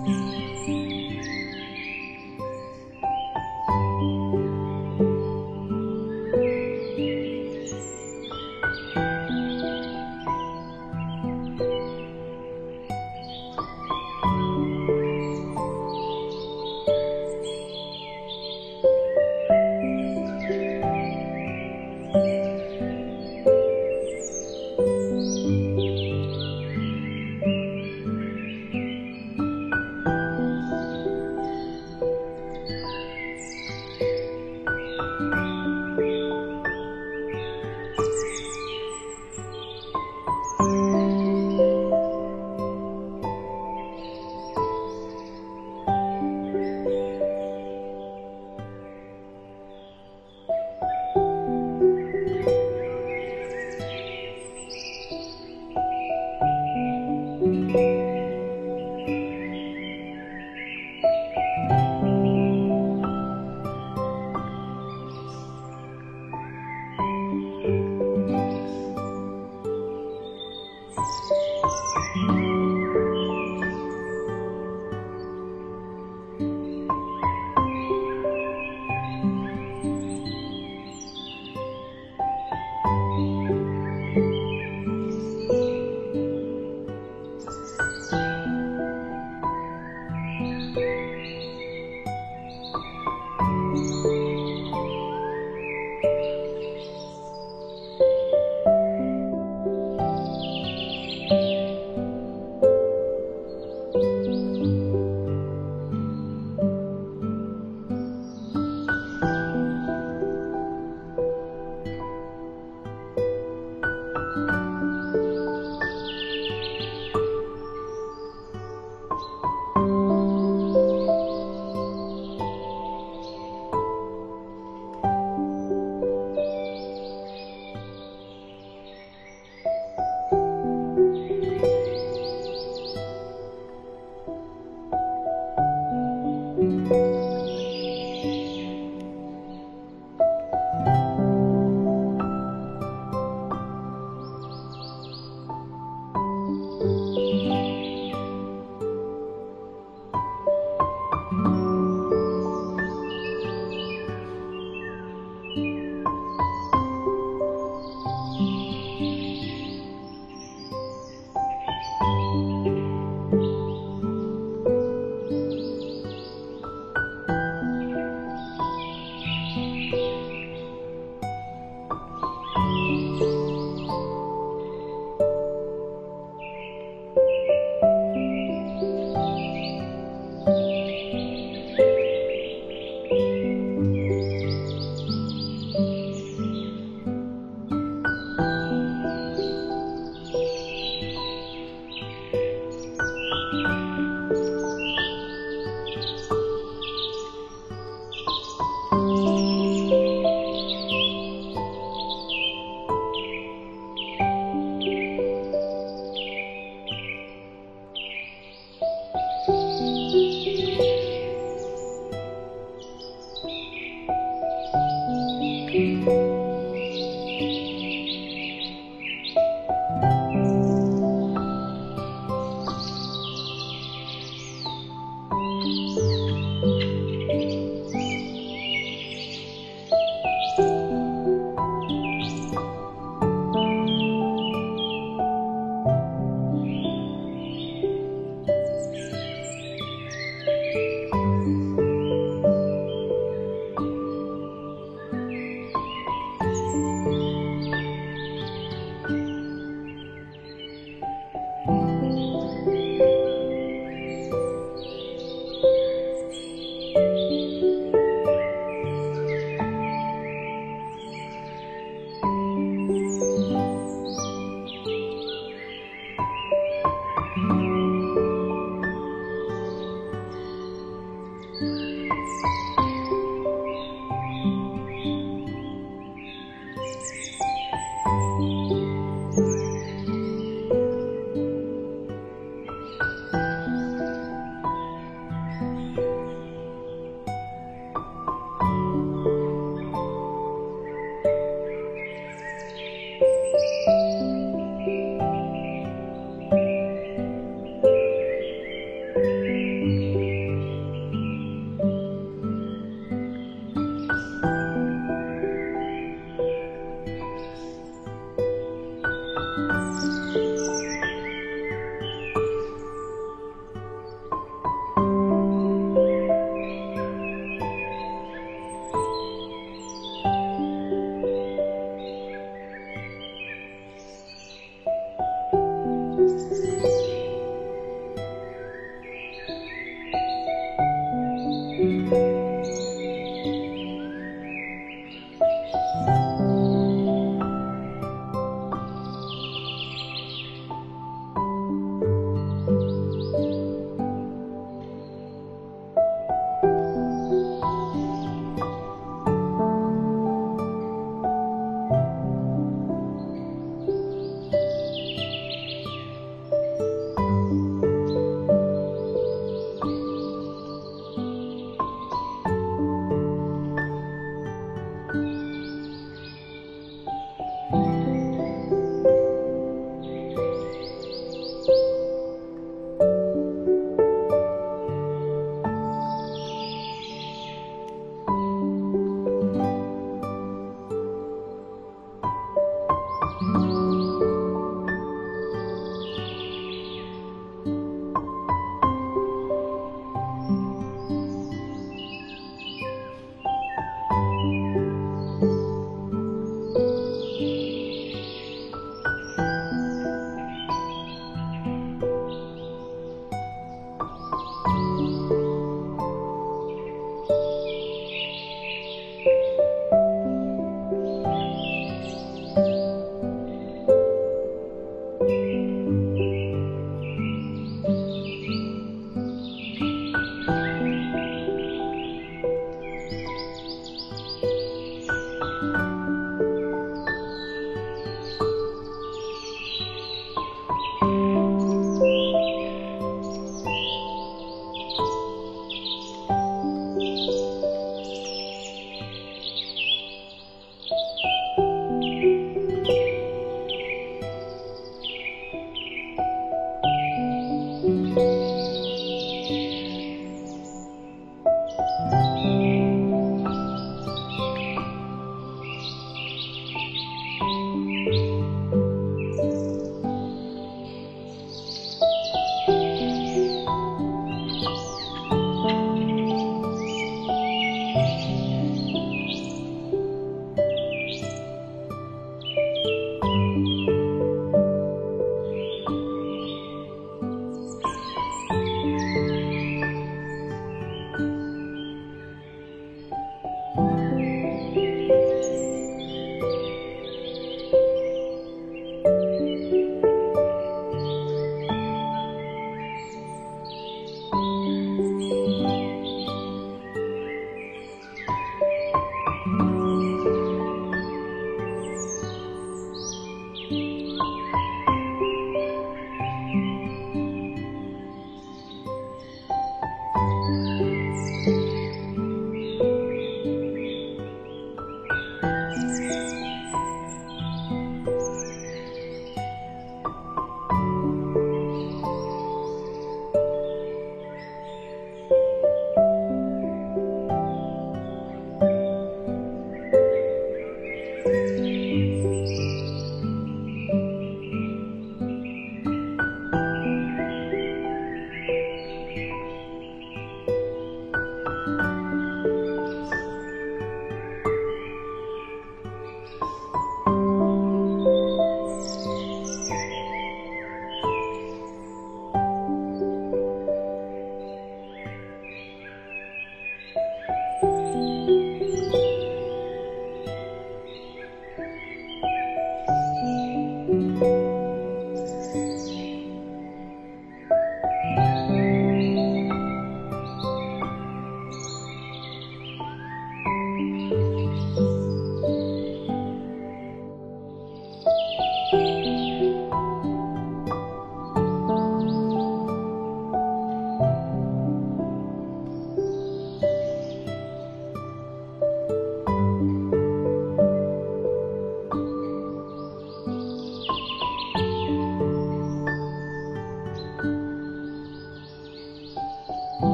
你。